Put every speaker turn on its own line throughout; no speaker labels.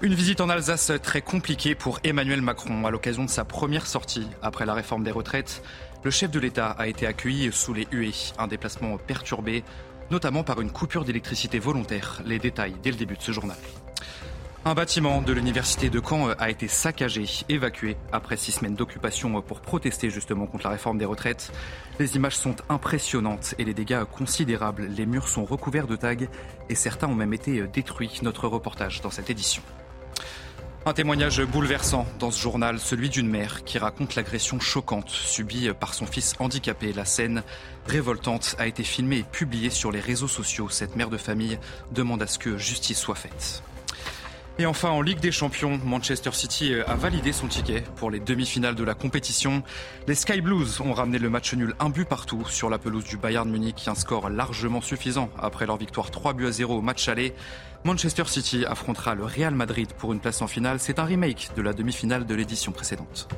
Une visite en Alsace très compliquée pour Emmanuel Macron à l'occasion de sa première sortie après la réforme des retraites. Le chef de l'État a été accueilli sous les huées, un déplacement perturbé, notamment par une coupure d'électricité volontaire. Les détails dès le début de ce journal. Un bâtiment de l'université de Caen a été saccagé, évacué après six semaines d'occupation pour protester justement contre la réforme des retraites. Les images sont impressionnantes et les dégâts considérables. Les murs sont recouverts de tags et certains ont même été détruits. Notre reportage dans cette édition. Un témoignage bouleversant dans ce journal, celui d'une mère qui raconte l'agression choquante subie par son fils handicapé. La scène révoltante a été filmée et publiée sur les réseaux sociaux. Cette mère de famille demande à ce que justice soit faite. Et enfin, en Ligue des Champions, Manchester City a validé son ticket pour les demi-finales de la compétition. Les Sky Blues ont ramené le match nul un but partout sur la pelouse du Bayern Munich, un score largement suffisant après leur victoire 3 buts à 0 au match aller. Manchester City affrontera le Real Madrid pour une place en finale. C'est un remake de la demi-finale de l'édition précédente.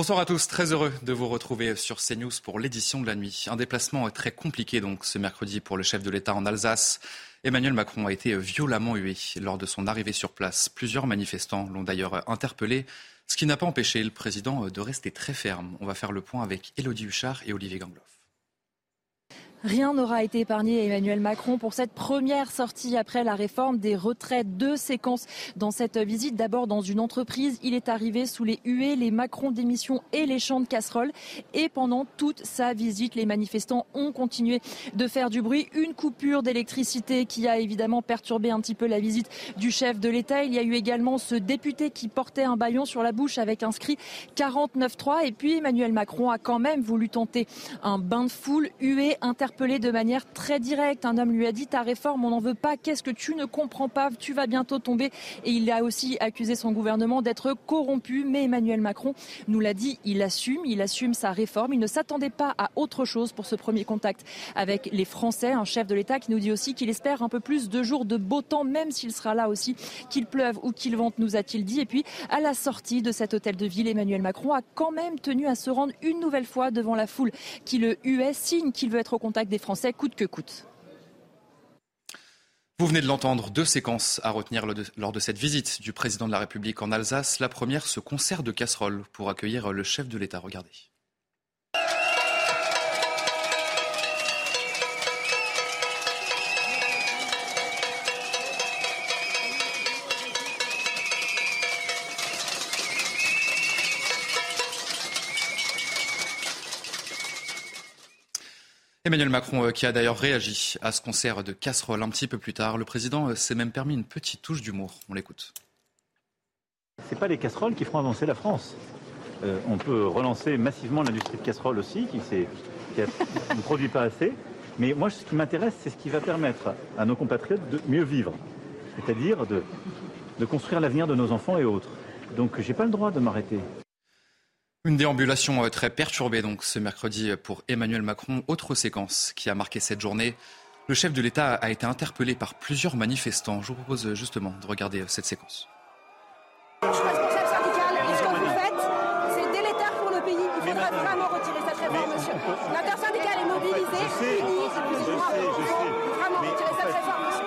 Bonsoir à tous, très heureux de vous retrouver sur CNews pour l'édition de la nuit. Un déplacement très compliqué donc ce mercredi pour le chef de l'État en Alsace. Emmanuel Macron a été violemment hué lors de son arrivée sur place. Plusieurs manifestants l'ont d'ailleurs interpellé, ce qui n'a pas empêché le président de rester très ferme. On va faire le point avec Élodie Huchard et Olivier Gangloff.
Rien n'aura été épargné à Emmanuel Macron pour cette première sortie après la réforme des retraites. Deux séquences dans cette visite. D'abord dans une entreprise, il est arrivé sous les huées, les Macron d'émission et les champs de casseroles. Et pendant toute sa visite, les manifestants ont continué de faire du bruit. Une coupure d'électricité qui a évidemment perturbé un petit peu la visite du chef de l'État. Il y a eu également ce député qui portait un baillon sur la bouche avec inscrit 49.3. Et puis Emmanuel Macron a quand même voulu tenter un bain de foule, hué, inter interpellé de manière très directe. Un homme lui a dit ta réforme, on n'en veut pas. Qu'est-ce que tu ne comprends pas? Tu vas bientôt tomber. Et il a aussi accusé son gouvernement d'être corrompu. Mais Emmanuel Macron nous l'a dit, il assume, il assume sa réforme. Il ne s'attendait pas à autre chose pour ce premier contact avec les Français. Un chef de l'État qui nous dit aussi qu'il espère un peu plus de jours de beau temps, même s'il sera là aussi, qu'il pleuve ou qu'il vente, nous a-t-il dit. Et puis, à la sortie de cet hôtel de ville, Emmanuel Macron a quand même tenu à se rendre une nouvelle fois devant la foule qui le huait, signe qu'il veut être au contact des Français coûte que coûte.
Vous venez de l'entendre, deux séquences à retenir lors de cette visite du président de la République en Alsace. La première, ce concert de casseroles pour accueillir le chef de l'État. Regardez. Emmanuel Macron euh, qui a d'ailleurs réagi à ce concert de casserole un petit peu plus tard. Le président euh, s'est même permis une petite touche d'humour. On l'écoute.
Ce pas les casseroles qui feront avancer la France. Euh, on peut relancer massivement l'industrie de casseroles aussi, qui, ne produit pas assez. Mais moi, ce qui m'intéresse, c'est ce qui va permettre à nos compatriotes de mieux vivre, c'est-à-dire de construire l'avenir de nos enfants et autres. Donc, je n'ai pas le droit de m'arrêter.
Une déambulation euh, très perturbée donc ce mercredi pour Emmanuel Macron. Autre séquence qui a marqué cette journée. Le chef de l'État a été interpellé par plusieurs manifestants. Je vous propose euh, justement de regarder euh, cette séquence.
Responsable syndical, ce que vous faites, c'est délétère pour le pays. Il faudra vraiment retirer cette réforme, monsieur. L'intersyndicale est mobilisée. Fini, excusez-moi. Il faut vraiment retirer cette réforme, monsieur.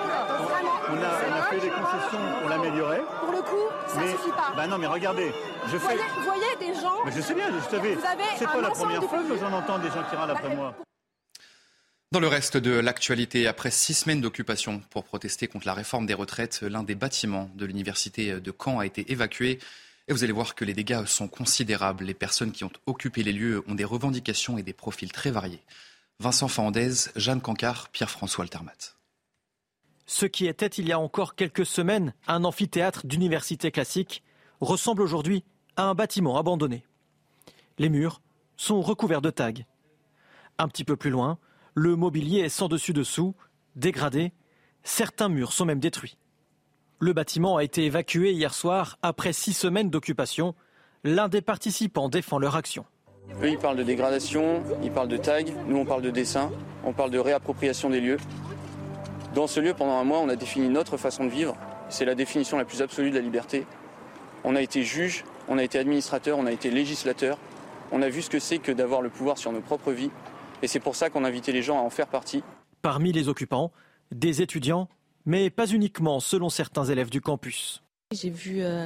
On a, on a fait des concessions pour l'améliorer.
Pour le coup, ça ne suffit pas.
Bah non, mais regardez, je
vous, voyez, vous voyez des gens.
Mais je sais bien, je savais. C'est pas la première fois que j'en entends des gens qui râlent après moi.
Dans le reste de l'actualité, après six semaines d'occupation pour protester contre la réforme des retraites, l'un des bâtiments de l'université de Caen a été évacué. Et vous allez voir que les dégâts sont considérables. Les personnes qui ont occupé les lieux ont des revendications et des profils très variés. Vincent Fandez, Jeanne Cancard, Pierre-François Altermat.
Ce qui était il y a encore quelques semaines un amphithéâtre d'université classique ressemble aujourd'hui à un bâtiment abandonné. Les murs sont recouverts de tags. Un petit peu plus loin, le mobilier est sans dessus-dessous, dégradé, certains murs sont même détruits. Le bâtiment a été évacué hier soir après six semaines d'occupation. L'un des participants défend leur action.
Eux, ils parlent de dégradation, ils parlent de tags, nous on parle de dessin, on parle de réappropriation des lieux. Dans ce lieu, pendant un mois, on a défini notre façon de vivre. C'est la définition la plus absolue de la liberté. On a été juge, on a été administrateur, on a été législateur. On a vu ce que c'est que d'avoir le pouvoir sur nos propres vies. Et c'est pour ça qu'on a invité les gens à en faire partie.
Parmi les occupants, des étudiants, mais pas uniquement selon certains élèves du campus.
J'ai vu euh,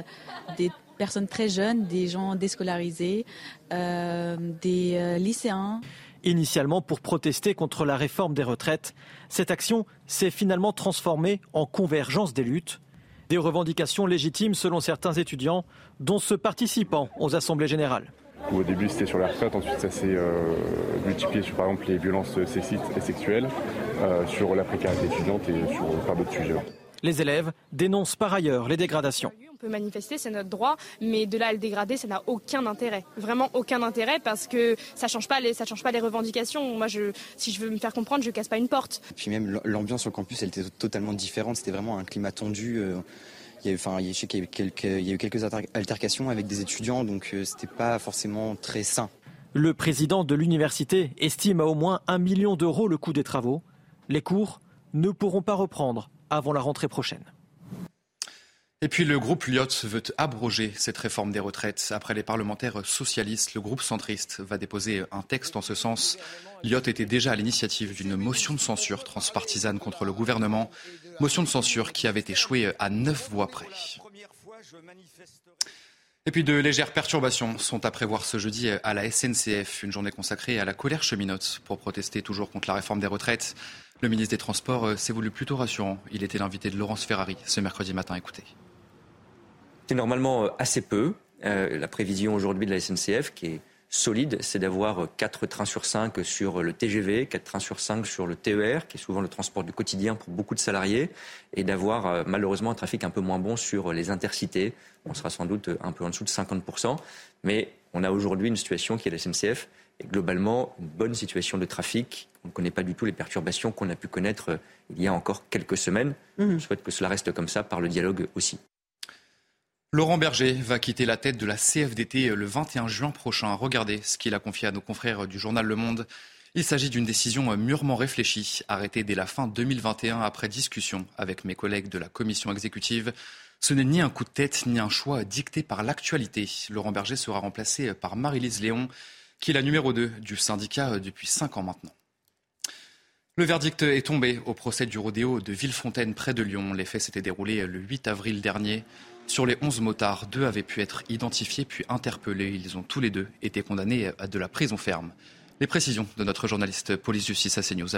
des personnes très jeunes, des gens déscolarisés, euh, des euh, lycéens.
Initialement pour protester contre la réforme des retraites, cette action s'est finalement transformée en convergence des luttes. Des revendications légitimes selon certains étudiants, dont ceux participant aux assemblées générales.
Au début, c'était sur la retraite, ensuite, ça s'est multiplié sur, par exemple, les violences sexistes et sexuelles, sur la précarité étudiante et sur par d'autres sujets.
Les élèves dénoncent par ailleurs les dégradations.
On peut manifester, c'est notre droit, mais de là à le dégrader, ça n'a aucun intérêt. Vraiment aucun intérêt parce que ça ne change, pas les, ça change pas les revendications. Moi, je, si je veux me faire comprendre, je ne casse pas une porte.
Puis même l'ambiance sur le campus, elle était totalement différente. C'était vraiment un climat tendu. Euh, il y a eu, enfin, je sais qu'il y a eu quelques, il y a eu quelques altercations avec des étudiants, donc euh, c'était pas forcément très sain.
Le président de l'université estime à au moins un million d'euros le coût des travaux. Les cours ne pourront pas reprendre avant la rentrée prochaine.
Et puis le groupe Lyot veut abroger cette réforme des retraites. Après les parlementaires socialistes, le groupe centriste va déposer un texte en ce sens. Lyot était déjà à l'initiative d'une motion de censure transpartisane contre le gouvernement. Motion de censure qui avait échoué à neuf voix près. Et puis de légères perturbations sont à prévoir ce jeudi à la SNCF, une journée consacrée à la colère cheminote pour protester toujours contre la réforme des retraites. Le ministre des Transports euh, s'est voulu plutôt rassurant. Il était l'invité de Laurence Ferrari ce mercredi matin. Écoutez.
C'est normalement euh, assez peu. Euh, la prévision aujourd'hui de la SNCF, qui est solide, c'est d'avoir 4 trains sur 5 sur le TGV, 4 trains sur 5 sur le TER, qui est souvent le transport du quotidien pour beaucoup de salariés, et d'avoir malheureusement un trafic un peu moins bon sur les intercités. On sera sans doute un peu en dessous de 50%, mais on a aujourd'hui une situation qui est la SNCF et globalement une bonne situation de trafic. On ne connaît pas du tout les perturbations qu'on a pu connaître euh, il y a encore quelques semaines. Je souhaite que cela reste comme ça par le dialogue aussi.
Laurent Berger va quitter la tête de la CFDT euh, le 21 juin prochain. Regardez ce qu'il a confié à nos confrères du journal Le Monde. Il s'agit d'une décision euh, mûrement réfléchie, arrêtée dès la fin 2021 après discussion avec mes collègues de la commission exécutive. Ce n'est ni un coup de tête ni un choix dicté par l'actualité. Laurent Berger sera remplacé par Marie-Lise Léon qui est la numéro 2 du syndicat euh, depuis 5 ans maintenant. Le verdict est tombé au procès du rodéo de Villefontaine près de Lyon. Les faits s'étaient déroulés le 8 avril dernier. Sur les 11 motards, deux avaient pu être identifiés puis interpellés. Ils ont tous les deux été condamnés à de la prison ferme. Les précisions de notre journaliste police-justice à CNews.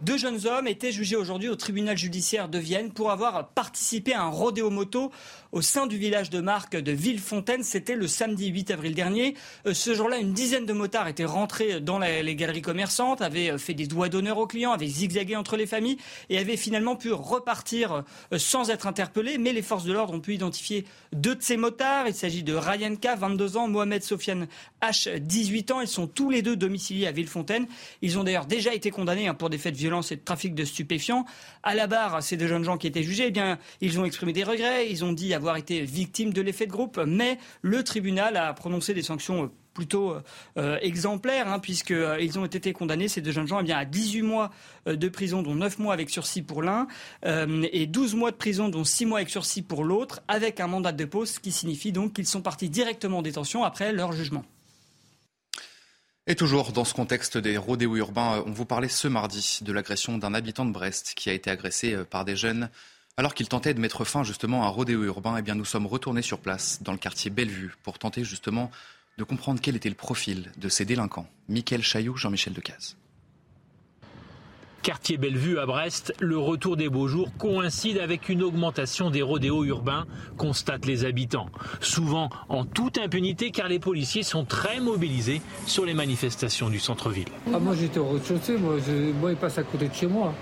Deux jeunes hommes étaient jugés aujourd'hui au tribunal judiciaire de Vienne pour avoir participé à un rodéo moto au sein du village de Marque de Villefontaine. C'était le samedi 8 avril dernier. Euh, ce jour-là, une dizaine de motards étaient rentrés dans les galeries commerçantes, avaient euh, fait des doigts d'honneur aux clients, avaient zigzagué entre les familles et avaient finalement pu repartir euh, sans être interpellés. Mais les forces de l'ordre ont pu identifier deux de ces motards. Il s'agit de Ryan K, 22 ans, Mohamed Sofiane H, 18 ans. Ils sont tous les deux domiciliés à Villefontaine. Ils ont d'ailleurs déjà été condamnés hein, pour des faits de violence et de trafic de stupéfiants. À la barre, ces deux jeunes gens qui étaient jugés, eh bien, ils ont exprimé des regrets, ils ont dit avoir été victimes de l'effet de groupe, mais le tribunal a prononcé des sanctions plutôt euh, exemplaires, hein, puisqu'ils euh, ont été condamnés, ces deux jeunes gens, eh bien, à 18 mois euh, de prison, dont 9 mois avec sursis pour l'un, et 12 mois de prison, dont 6 mois avec sursis pour l'autre, avec un mandat de dépôt, ce qui signifie donc qu'ils sont partis directement en détention après leur jugement.
Et toujours dans ce contexte des rodéos urbains, on vous parlait ce mardi de l'agression d'un habitant de Brest qui a été agressé euh, par des jeunes alors qu'il tentait de mettre fin justement à un rodéo urbain. Eh bien, nous sommes retournés sur place dans le quartier Bellevue pour tenter justement de comprendre quel était le profil de ces délinquants. Mickaël Chailloux, Jean-Michel Decaze.
Quartier Bellevue à Brest, le retour des beaux jours coïncide avec une augmentation des rodéos urbains, constatent les habitants. Souvent en toute impunité car les policiers sont très mobilisés sur les manifestations du centre-ville.
Ah, moi j'étais au rez-de-chaussée, moi, moi il passe à côté de chez moi.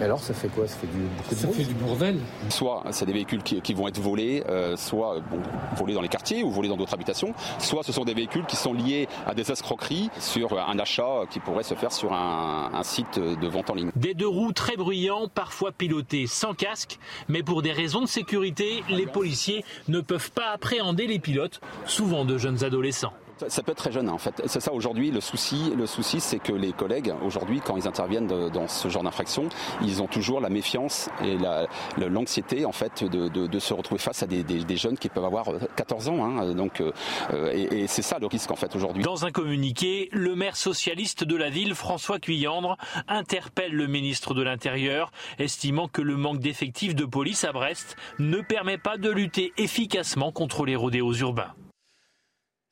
Et alors, ça fait quoi? Ça fait du, beaucoup de
Ça
bruit?
fait du bordel.
Soit c'est des véhicules qui, qui vont être volés, euh, soit bon, volés dans les quartiers ou volés dans d'autres habitations, soit ce sont des véhicules qui sont liés à des escroqueries sur un achat qui pourrait se faire sur un, un site de vente en ligne.
Des deux roues très bruyants, parfois pilotés sans casque, mais pour des raisons de sécurité, les policiers ne peuvent pas appréhender les pilotes, souvent de jeunes adolescents.
Ça, peut être très jeune en fait. C'est ça aujourd'hui le souci. Le souci, c'est que les collègues aujourd'hui, quand ils interviennent dans ce genre d'infraction, ils ont toujours la méfiance et l'anxiété en fait de, se retrouver face à des, jeunes qui peuvent avoir 14 ans. hein. donc, euh, euh, et, et c'est ça le risque en fait aujourd'hui.
Dans un communiqué, le maire socialiste de la ville, François Cuyandre, interpelle le ministre de l'Intérieur, estimant que le manque d'effectifs de police à Brest ne permet pas de lutter efficacement contre les rodéos urbains.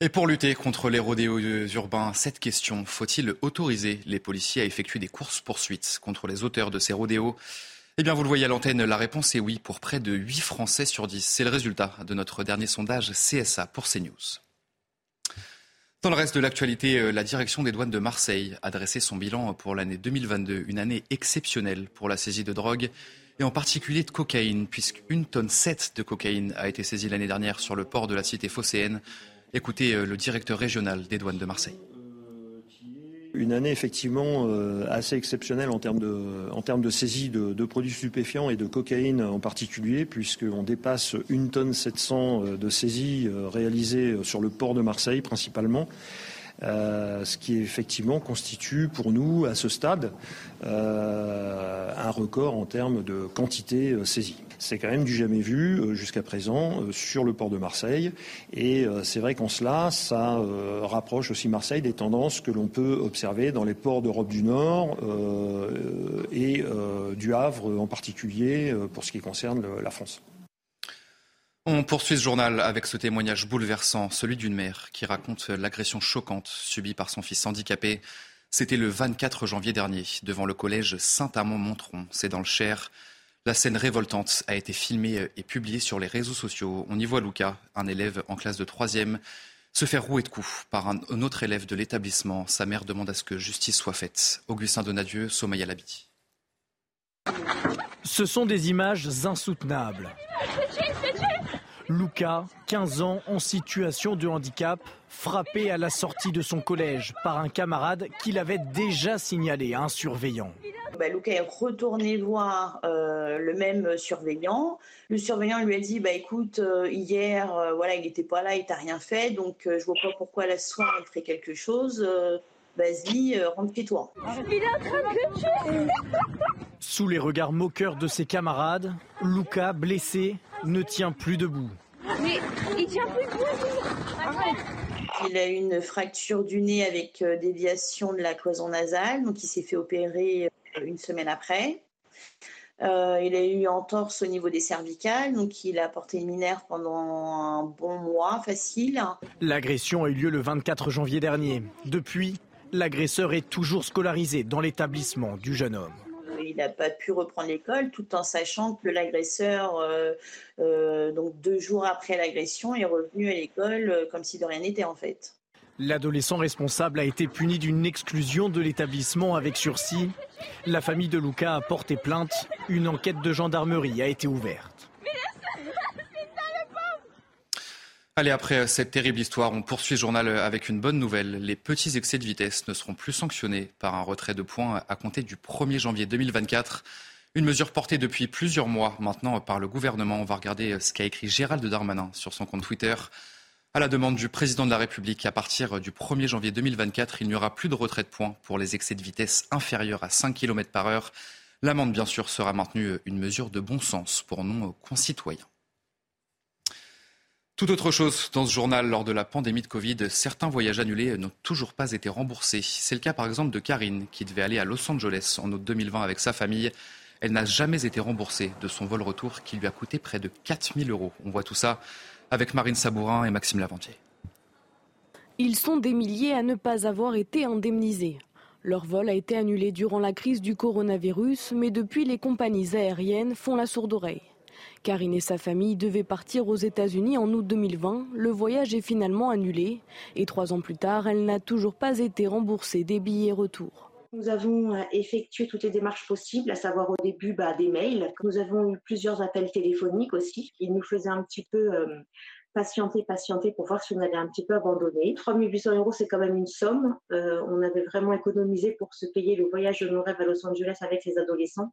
Et pour lutter contre les rodéos urbains, cette question, faut-il autoriser les policiers à effectuer des courses-poursuites contre les auteurs de ces rodéos? Eh bien, vous le voyez à l'antenne, la réponse est oui pour près de 8 Français sur 10. C'est le résultat de notre dernier sondage CSA pour CNews. Dans le reste de l'actualité, euh, la direction des douanes de Marseille a dressé son bilan pour l'année 2022, une année exceptionnelle pour la saisie de drogue et en particulier de cocaïne, puisqu'une tonne 7 de cocaïne a été saisie l'année dernière sur le port de la cité phocéenne. Écoutez euh, le directeur régional des douanes de Marseille.
Une année effectivement euh, assez exceptionnelle en termes de, saisie de, de produits stupéfiants et de cocaïne en particulier, puisqu'on dépasse une tonne 700 euh, de saisies réalisées sur le port de Marseille principalement. Euh, ce qui effectivement constitue pour nous à ce stade euh, un record en termes de quantité euh, saisie. C'est quand même du jamais vu jusqu'à présent sur le port de Marseille et c'est vrai qu'en cela, ça rapproche aussi Marseille des tendances que l'on peut observer dans les ports d'Europe du Nord et du Havre en particulier pour ce qui concerne la France.
On poursuit ce journal avec ce témoignage bouleversant, celui d'une mère qui raconte l'agression choquante subie par son fils handicapé. C'était le 24 janvier dernier, devant le collège Saint-Amand-Montron, c'est dans le Cher. La scène révoltante a été filmée et publiée sur les réseaux sociaux. On y voit Lucas, un élève en classe de 3e, se faire rouer de coups par un autre élève de l'établissement. Sa mère demande à ce que justice soit faite. Augustin Donadieu, Somaya Labidi.
Ce sont des images insoutenables. Luca, 15 ans, en situation de handicap, frappé à la sortie de son collège par un camarade qu'il avait déjà signalé à un surveillant.
Bah, Luca est retourné voir euh, le même surveillant. Le surveillant lui a dit bah écoute euh, hier euh, voilà il n'était pas là il t'a rien fait donc euh, je vois pas pourquoi la soir il ferait quelque chose. euh, Vas-y rentre chez toi.
Il est en train de le tuer
Sous les regards moqueurs de ses camarades, Luca, blessé, ne tient plus debout.
Mais il tient plus debout Arrête
Il a eu une fracture du nez avec euh, déviation de la cloison nasale donc il s'est fait opérer euh, une semaine après. Euh, il a eu entorse au niveau des cervicales, donc il a porté une minerve pendant un bon mois facile.
L'agression a eu lieu le 24 janvier dernier. Depuis, l'agresseur est toujours scolarisé dans l'établissement du jeune homme.
Il n'a pas pu reprendre l'école tout en sachant que l'agresseur, euh, euh, donc deux jours après l'agression, est revenu à l'école euh, comme si de rien n'était en fait.
L'adolescent responsable a été puni d'une exclusion de l'établissement avec sursis. La famille de Luca a porté plainte. Une enquête de gendarmerie a été ouverte.
Allez, après cette terrible histoire, on poursuit le journal avec une bonne nouvelle. Les petits excès de vitesse ne seront plus sanctionnés par un retrait de points à compter du 1er janvier 2024. Une mesure portée depuis plusieurs mois maintenant par le gouvernement. On va regarder ce qu'a écrit Gérald Darmanin sur son compte Twitter. À la demande du président de la République, à partir du 1er janvier 2024, il n'y aura plus de retrait de points pour les excès de vitesse inférieurs à 5 km par heure. L'amende, bien sûr, sera maintenue une mesure de bon sens pour nos concitoyens. Tout autre chose dans ce journal, lors de la pandémie de Covid, certains voyages annulés n'ont toujours pas été remboursés. C'est le cas par exemple de Karine, qui devait aller à Los Angeles en août 2020 avec sa famille. Elle n'a jamais été remboursée de son vol retour qui lui a coûté près de 4000 euros. On voit tout ça avec Marine Sabourin et Maxime Lavantier.
Ils sont des milliers à ne pas avoir été indemnisés. Leur vol a été annulé durant la crise du coronavirus, mais depuis les compagnies aériennes font la sourde oreille. Karine et sa famille devaient partir aux États-Unis en août 2020. Le voyage est finalement annulé et trois ans plus tard, elle n'a toujours pas été remboursée des billets retour.
Nous avons euh, effectué toutes les démarches possibles, à savoir au début bah, des mails. Nous avons eu plusieurs appels téléphoniques aussi. Ils nous faisaient un petit peu euh, patienter, patienter pour voir si on allait un petit peu abandonner. 3800 euros, c'est quand même une somme. Euh, on avait vraiment économisé pour se payer le voyage de nos rêves à Los Angeles avec les adolescents.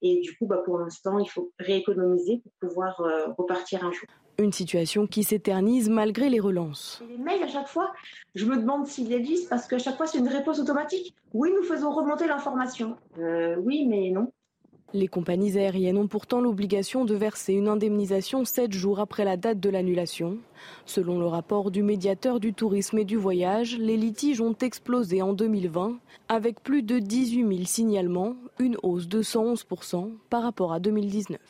Et du coup, bah, pour l'instant, il faut rééconomiser pour pouvoir repartir un jour.
Une situation qui s'éternise malgré les relances.
Les mails, à chaque fois, je me demande s'ils existent parce qu'à chaque fois, c'est une réponse automatique. Oui, nous faisons remonter l'information. Euh, oui, mais non.
Les compagnies aériennes ont pourtant l'obligation de verser une indemnisation 7 jours après la date de l'annulation. Selon le rapport du médiateur du tourisme et du voyage, les litiges ont explosé en 2020 avec plus de 18 000 signalements, une hausse de 111% par rapport à 2019.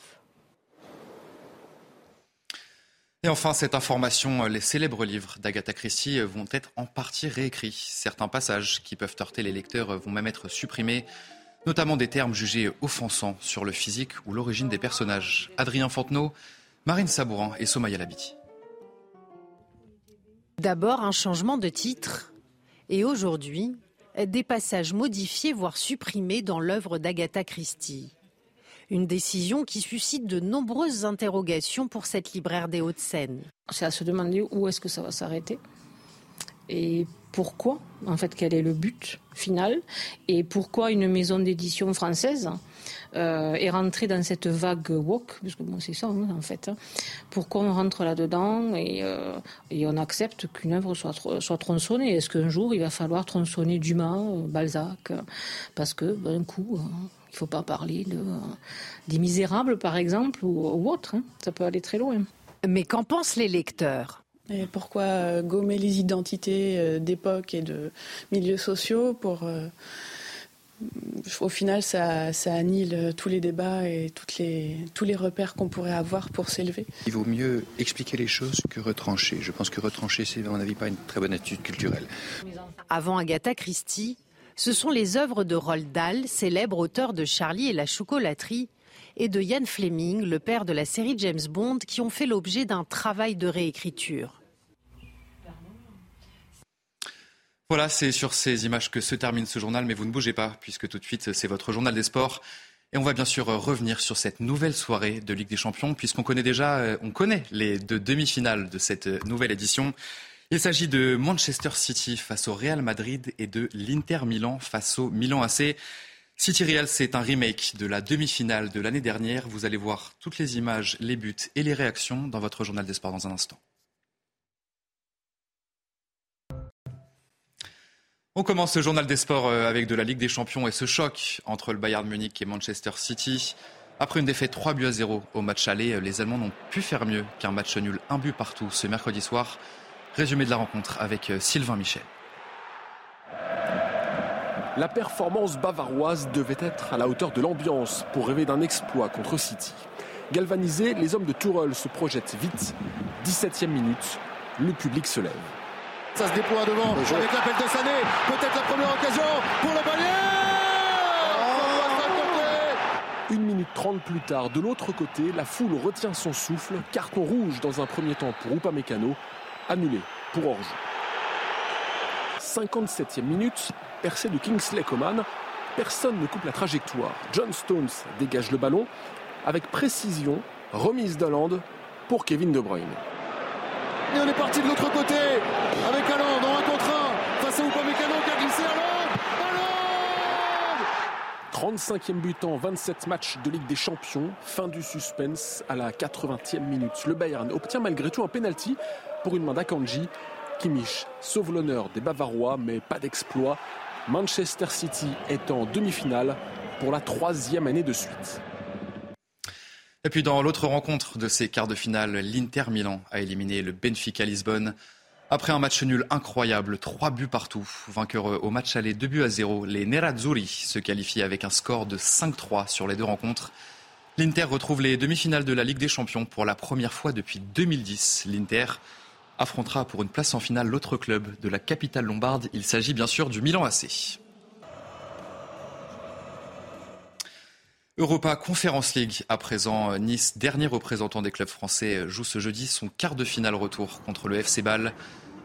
Et enfin, cette information, les célèbres livres d'Agatha Christie vont être en partie réécrits. Certains passages qui peuvent heurter les lecteurs vont même être supprimés, notamment des termes jugés offensants sur le physique ou l'origine des personnages. Adrien Fontenot, Marine Sabourin et Somaya Labiti.
D'abord un changement de titre et aujourd'hui des passages modifiés voire supprimés dans l'œuvre d'Agatha Christie. Une décision qui suscite de nombreuses interrogations pour cette libraire des Hauts-de-Seine.
C'est à se demander où est-ce que ça va s'arrêter et pourquoi, en fait, quel est le but final et pourquoi une maison d'édition française euh, est rentrée dans cette vague woke, parce que bon, c'est ça hein, en fait. Hein. Pourquoi on rentre là-dedans et, euh, et, on accepte qu'une œuvre soit, soit tronçonnée? Est-ce qu'un jour il va falloir tronçonner Dumas, euh, Balzac, parce que d'un coup il ne faut pas parler de, des misérables, par exemple, ou, ou autre. Hein? Ça peut aller très loin.
Mais qu'en pensent les lecteurs?
Et pourquoi euh, gommer les identités euh, d'époque et de milieux sociaux pour euh, au final, ça, ça, annule tous les débats et toutes les, tous les repères qu'on pourrait avoir pour s'élever.
Il vaut mieux expliquer les choses que retrancher. Je pense que retrancher, c'est à mon avis pas une très bonne attitude culturelle.
Avant Agatha Christie, ce sont les œuvres de Roald Dahl, célèbre auteur de Charlie et la chocolaterie, et de Ian Fleming, le père de la série James Bond, qui ont fait l'objet d'un travail de réécriture.
Voilà, c'est sur ces images que se termine ce journal, mais vous ne bougez pas, puisque tout de suite, c'est votre journal des sports. Et on va bien sûr revenir sur cette nouvelle soirée de Ligue des Champions, puisqu'on connaît déjà, euh, on connaît les deux demi-finales de cette nouvelle édition. Il s'agit de Manchester City face au Real Madrid et de l'Inter Milan face au Milan AC. City Real, c'est un remake de la demi-finale de l'année dernière. Vous allez voir toutes les images, les buts et les réactions dans votre journal des sports dans un instant. On commence ce journal des sports euh, avec de la Ligue des Champions et ce choc entre le Bayern Munich et Manchester City. Après une défaite 3 buts à 0 au match aller, les Allemands n'ont pu faire mieux qu'un match nul, un but partout ce mercredi soir. Résumé de la rencontre avec euh, Sylvain Michel.
La performance bavaroise devait être à la hauteur de l'ambiance pour rêver d'un exploit contre City. Galvanisés, les hommes de Tourelle se projettent vite. 17e minute, le public se lève.
Ça se déploie devant avec l'appel de Sané. Peut-être la première occasion pour le
Une minute trente plus tard, de l'autre côté, la foule retient son souffle. Carton rouge dans un premier temps pour Upamecano annulé pour hors 57e minute, percée de Kingsley Coman. Personne ne coupe la trajectoire. John Stones dégage le ballon avec précision, remise d'Hollande pour Kevin De Bruyne.
Et on est parti de l'autre côté avec Hollande en un contre un face à Upamecano qui a glissé Hollande
35e but en 27 matchs de Ligue des Champions. Fin du suspense à la 80e minute. Le Bayern obtient malgré tout un penalty pour une main d'Akanji. Kimmich sauve l'honneur des Bavarois, mais pas d'exploit. Manchester City est en demi-finale pour la troisième année de suite.
Et puis dans l'autre rencontre de ces quarts de finale, l'Inter Milan a éliminé le Benfica Lisbonne. Après un match nul incroyable, trois buts partout, vainqueur au match aller 2 buts à 0, les Nerazzurri se qualifient avec un score de 5-3 sur les deux rencontres. L'Inter retrouve les demi-finales de la Ligue des Champions pour la première fois depuis 2010. L'Inter affrontera pour une place en finale l'autre club de la capitale lombarde. Il s'agit bien sûr du Milan AC. Europa Conference League à présent. Nice, dernier représentant des clubs français, joue ce jeudi son quart de finale retour contre le FC Bâle.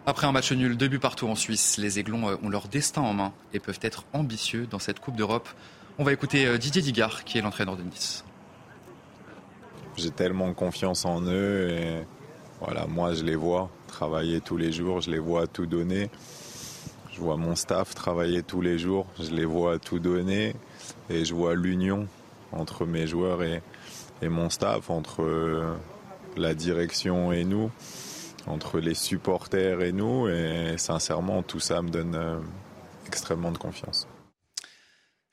Après un match nul, deux buts partout en Suisse, les Aiglons ont leur destin en main et peuvent être ambitieux dans cette Coupe d'Europe. On va écouter Didier Digard, qui est l'entraîneur de Nice.
J'ai tellement confiance en eux voilà, moi je les vois travailler tous les jours, je les vois tout donner. Je vois mon staff travailler tous les jours, je les vois tout donner et je vois l'union entre mes joueurs et, mon staff, entre euh, la direction et nous, entre les supporters et nous. Et sincèrement, tout ça me donne euh, extrêmement de confiance.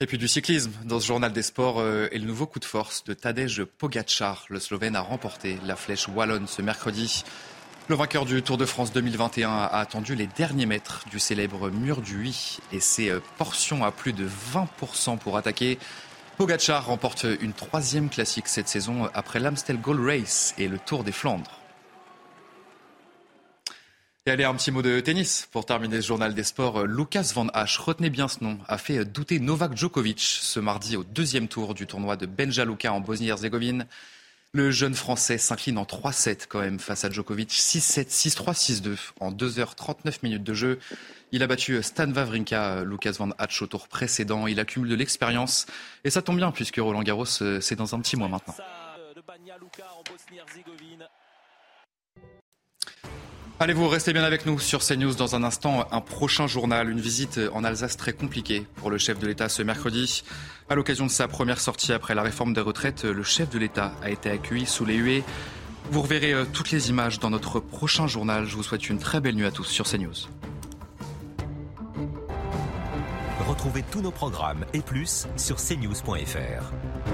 Et puis du cyclisme, dans ce journal des sports, euh, et le nouveau coup de force de Tadej Pogacar. Le Slovène a remporté la flèche wallonne ce mercredi. Le vainqueur du Tour de France 2021 a attendu les derniers mètres du célèbre mur du 8 et ses portions à plus de 20% pour attaquer. Pogacar remporte une troisième classique cette saison après l'Amstel Gold Race et le Tour des Flandres. Et allez, un petit mot de tennis pour terminer ce journal des sports. Lucas Van Hache, retenez bien ce nom, a fait douter Novak Djokovic ce mardi au deuxième tour du tournoi de Benja Luka en Bosnie-Herzégovine. Le jeune Français s'incline en 3-7 quand même face à Djokovic. 6-7, 6-3, 6-2 en 2h39 minutes de jeu. Il a battu Stan Wawrinka, Lucas Van Hatch au tour précédent. Il accumule de l'expérience. Et ça tombe bien puisque Roland Garros, euh, c'est dans un petit mois maintenant. Allez, vous restez bien avec nous sur CNews dans un instant. Un prochain journal, une visite en Alsace très compliquée pour le chef de l'État ce mercredi. À l'occasion de sa première sortie après la réforme des retraites, le chef de l'État a été accueilli sous les huées. Vous reverrez euh, toutes les images dans notre prochain journal. Je vous souhaite une très belle nuit à tous sur CNews.
Retrouvez tous nos programmes et plus sur cnews.fr.